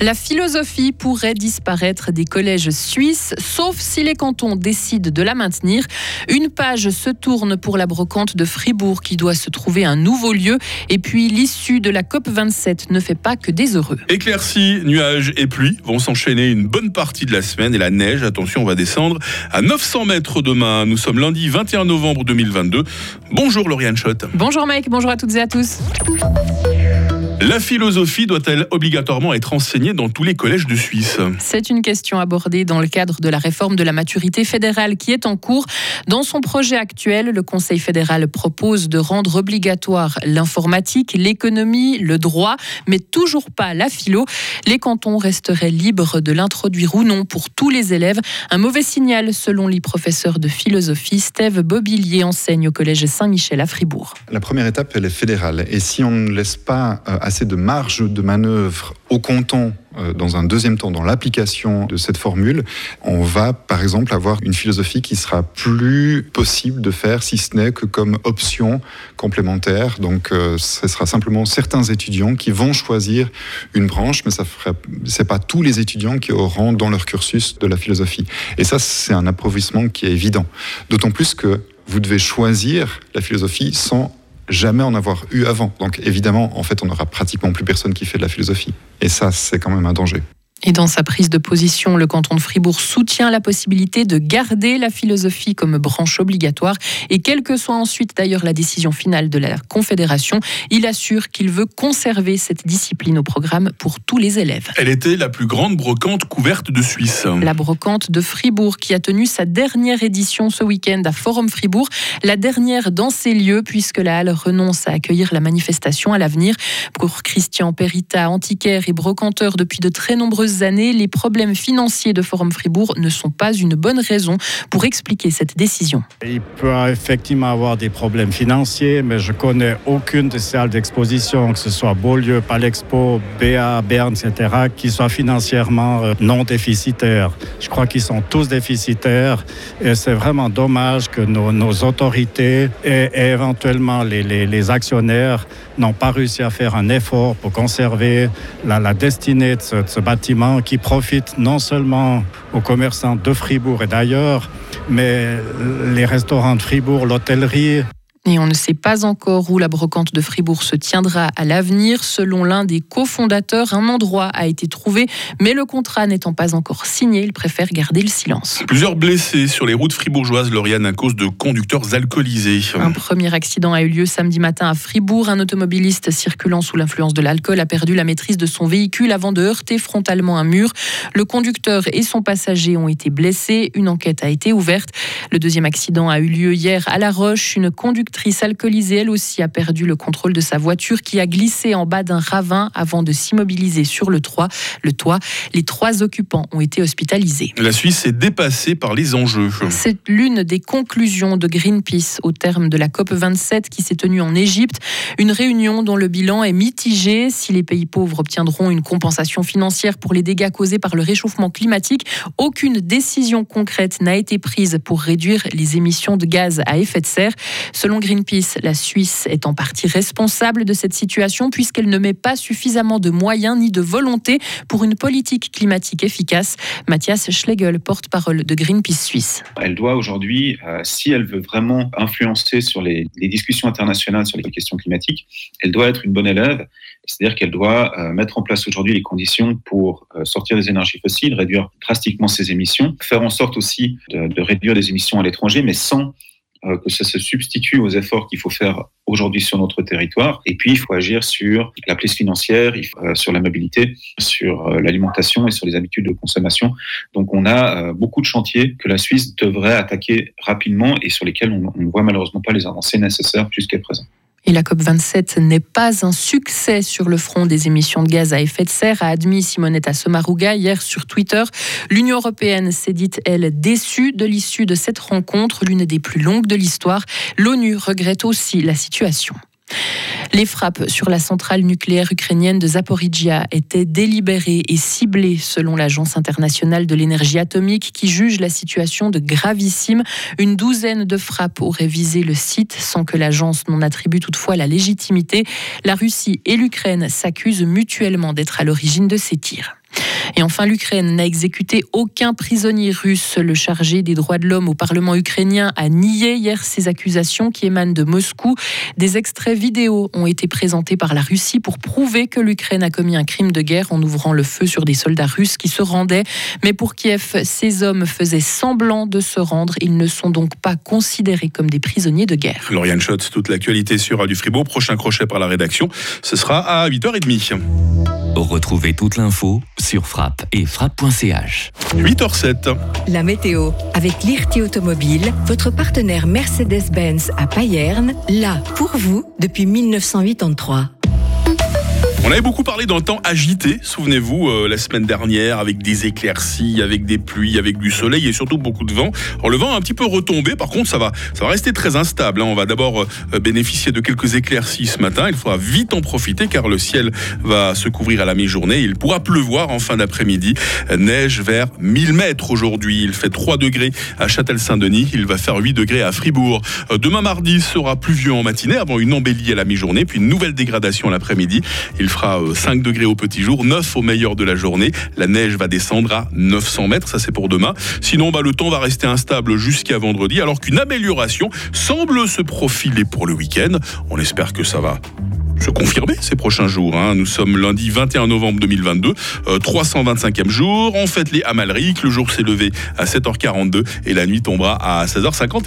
La philosophie pourrait disparaître des collèges suisses, sauf si les cantons décident de la maintenir. Une page se tourne pour la brocante de Fribourg qui doit se trouver un nouveau lieu. Et puis l'issue de la COP27 ne fait pas que des heureux. Éclaircies, nuages et pluie vont s'enchaîner une bonne partie de la semaine et la neige, attention, va descendre à 900 mètres demain. Nous sommes lundi 21 novembre 2022. Bonjour Lauriane Schott. Bonjour Mike, bonjour à toutes et à tous. La philosophie doit-elle obligatoirement être enseignée dans tous les collèges de Suisse C'est une question abordée dans le cadre de la réforme de la maturité fédérale qui est en cours. Dans son projet actuel, le Conseil fédéral propose de rendre obligatoire l'informatique, l'économie, le droit, mais toujours pas la philo. Les cantons resteraient libres de l'introduire ou non pour tous les élèves. Un mauvais signal selon les professeurs de philosophie. Steve Bobillier enseigne au collège Saint-Michel à Fribourg. La première étape, elle est fédérale. Et si on ne laisse pas euh, assez de marge de manœuvre au canton euh, dans un deuxième temps dans l'application de cette formule, on va par exemple avoir une philosophie qui sera plus possible de faire si ce n'est que comme option complémentaire. Donc euh, ce sera simplement certains étudiants qui vont choisir une branche, mais ça c'est pas tous les étudiants qui auront dans leur cursus de la philosophie. Et ça c'est un approvisionnement qui est évident. D'autant plus que vous devez choisir la philosophie sans jamais en avoir eu avant. Donc évidemment, en fait, on n'aura pratiquement plus personne qui fait de la philosophie. Et ça, c'est quand même un danger. Et dans sa prise de position, le canton de Fribourg soutient la possibilité de garder la philosophie comme branche obligatoire. Et quelle que soit ensuite d'ailleurs la décision finale de la Confédération, il assure qu'il veut conserver cette discipline au programme pour tous les élèves. Elle était la plus grande brocante couverte de Suisse. La brocante de Fribourg qui a tenu sa dernière édition ce week-end à Forum Fribourg, la dernière dans ces lieux puisque la Halle renonce à accueillir la manifestation à l'avenir. Pour Christian Perita, antiquaire et brocanteur depuis de très nombreuses années, les problèmes financiers de Forum Fribourg ne sont pas une bonne raison pour expliquer cette décision. Il peut effectivement avoir des problèmes financiers, mais je connais aucune des salles d'exposition, que ce soit Beaulieu, Palexpo, BA, Berne, etc., qui soit financièrement euh, non déficitaires. Je crois qu'ils sont tous déficitaires et c'est vraiment dommage que nos, autorités et, éventuellement les, actionnaires n'ont pas réussi à faire un effort pour conserver la, destinée de ce bâtiment qui profite non seulement aux commerçants de Fribourg et d'ailleurs, mais les restaurants de Fribourg, l'hôtellerie, et on ne sait pas encore où la brocante de Fribourg se tiendra à l'avenir. Selon l'un des cofondateurs, un endroit a été trouvé, mais le contrat n'étant pas encore signé, il préfère garder le silence. Plusieurs blessés sur les routes fribourgeoises, Lauriane, à cause de conducteurs alcoolisés. Un premier accident a eu lieu samedi matin à Fribourg. Un automobiliste circulant sous l'influence de l'alcool a perdu la maîtrise de son véhicule avant de heurter frontalement un mur. Le conducteur et son passager ont été blessés. Une enquête a été ouverte. Le deuxième accident a eu lieu hier à La Roche. Une conductrice conductrice alcoolisée, elle aussi, a perdu le contrôle de sa voiture qui a glissé en bas d'un ravin avant de s'immobiliser sur le toit. Le toit. Les trois occupants ont été hospitalisés. La Suisse est dépassée par les enjeux. C'est l'une des conclusions de Greenpeace au terme de la COP 27 qui s'est tenue en Égypte. Une réunion dont le bilan est mitigé. Si les pays pauvres obtiendront une compensation financière pour les dégâts causés par le réchauffement climatique, aucune décision concrète n'a été prise pour réduire les émissions de gaz à effet de serre. Selon Greenpeace, la Suisse est en partie responsable de cette situation puisqu'elle ne met pas suffisamment de moyens ni de volonté pour une politique climatique efficace. Mathias Schlegel, porte-parole de Greenpeace Suisse. Elle doit aujourd'hui, euh, si elle veut vraiment influencer sur les, discussions internationales sur les questions climatiques, elle doit être une bonne élève. C'est-à-dire qu'elle doit euh, mettre en place aujourd'hui les conditions pour euh, sortir des énergies fossiles, réduire drastiquement ses émissions, faire en sorte aussi de, de réduire les émissions à l'étranger, mais sans que ça se substitue aux efforts qu'il faut faire aujourd'hui sur notre territoire. Et puis, il faut agir sur la prise financière, euh, sur la mobilité, sur euh, l'alimentation et sur les habitudes de consommation. Donc, on a beaucoup de chantiers que la Suisse devrait attaquer rapidement et sur lesquels on ne voit malheureusement pas les avancées nécessaires jusqu'à présent. Et la COP27 n'est pas un succès sur le front des émissions de gaz à effet de serre, a admis Simonetta Sommaruga hier sur Twitter. L'Union européenne s'est dite, elle, déçue de l'issue de cette rencontre, l'une des plus longues de l'histoire. L'ONU regrette aussi la situation. Les frappes sur la centrale nucléaire ukrainienne de Zaporizhia étaient délibérées et ciblées selon l'Agence internationale de l'énergie atomique qui juge la situation de gravissime. Une douzaine de frappes auraient visé le site sans que l'agence n'en attribue toutefois la légitimité. La Russie et l'Ukraine s'accusent mutuellement d'être à l'origine de ces tirs. Et enfin, l'Ukraine n'a exécuté aucun prisonnier russe. Le chargé des droits de l'homme au Parlement ukrainien a nié hier ces accusations qui émanent de Moscou. Des extraits vidéo ont été présentés par la Russie pour prouver que l'Ukraine a commis un crime de guerre en ouvrant le feu sur des soldats russes qui se rendaient. Mais pour Kiev, ces hommes faisaient semblant de se rendre. Ils ne sont donc pas considérés comme des prisonniers de guerre. Lauriane Schott, toute l'actualité sur Radio Fribourg. Prochain crochet par la rédaction, ce sera à 8h30. Retrouvez toute l'info sur frappe et frappe.ch. 8h07. La météo avec l'IRT Automobile, votre partenaire Mercedes-Benz à Payerne, là pour vous depuis 1983. On avait beaucoup parlé d'un temps agité, souvenez-vous, euh, la semaine dernière, avec des éclaircies, avec des pluies, avec du soleil et surtout beaucoup de vent. Alors le vent a un petit peu retombé, par contre ça va, ça va rester très instable. Hein. On va d'abord euh, bénéficier de quelques éclaircies ce matin. Il faudra vite en profiter car le ciel va se couvrir à la mi-journée. Il pourra pleuvoir en fin d'après-midi. Neige vers 1000 mètres aujourd'hui. Il fait 3 degrés à Châtel-Saint-Denis. Il va faire 8 degrés à Fribourg. Euh, demain mardi sera pluvieux en matinée avant une embellie à la mi-journée, puis une nouvelle dégradation l'après-midi. Il fera 5 euh, degrés au petit jour, 9 au meilleur de la journée. La neige va descendre à 900 mètres, ça c'est pour demain. Sinon, bah, le temps va rester instable jusqu'à vendredi, alors qu'une amélioration semble se profiler pour le week-end. On espère que ça va se confirmer ces prochains jours. Hein. Nous sommes lundi 21 novembre 2022, 325e jour. On fête les Amalric. Le jour s'est levé à 7h42 et la nuit tombera à 16h50.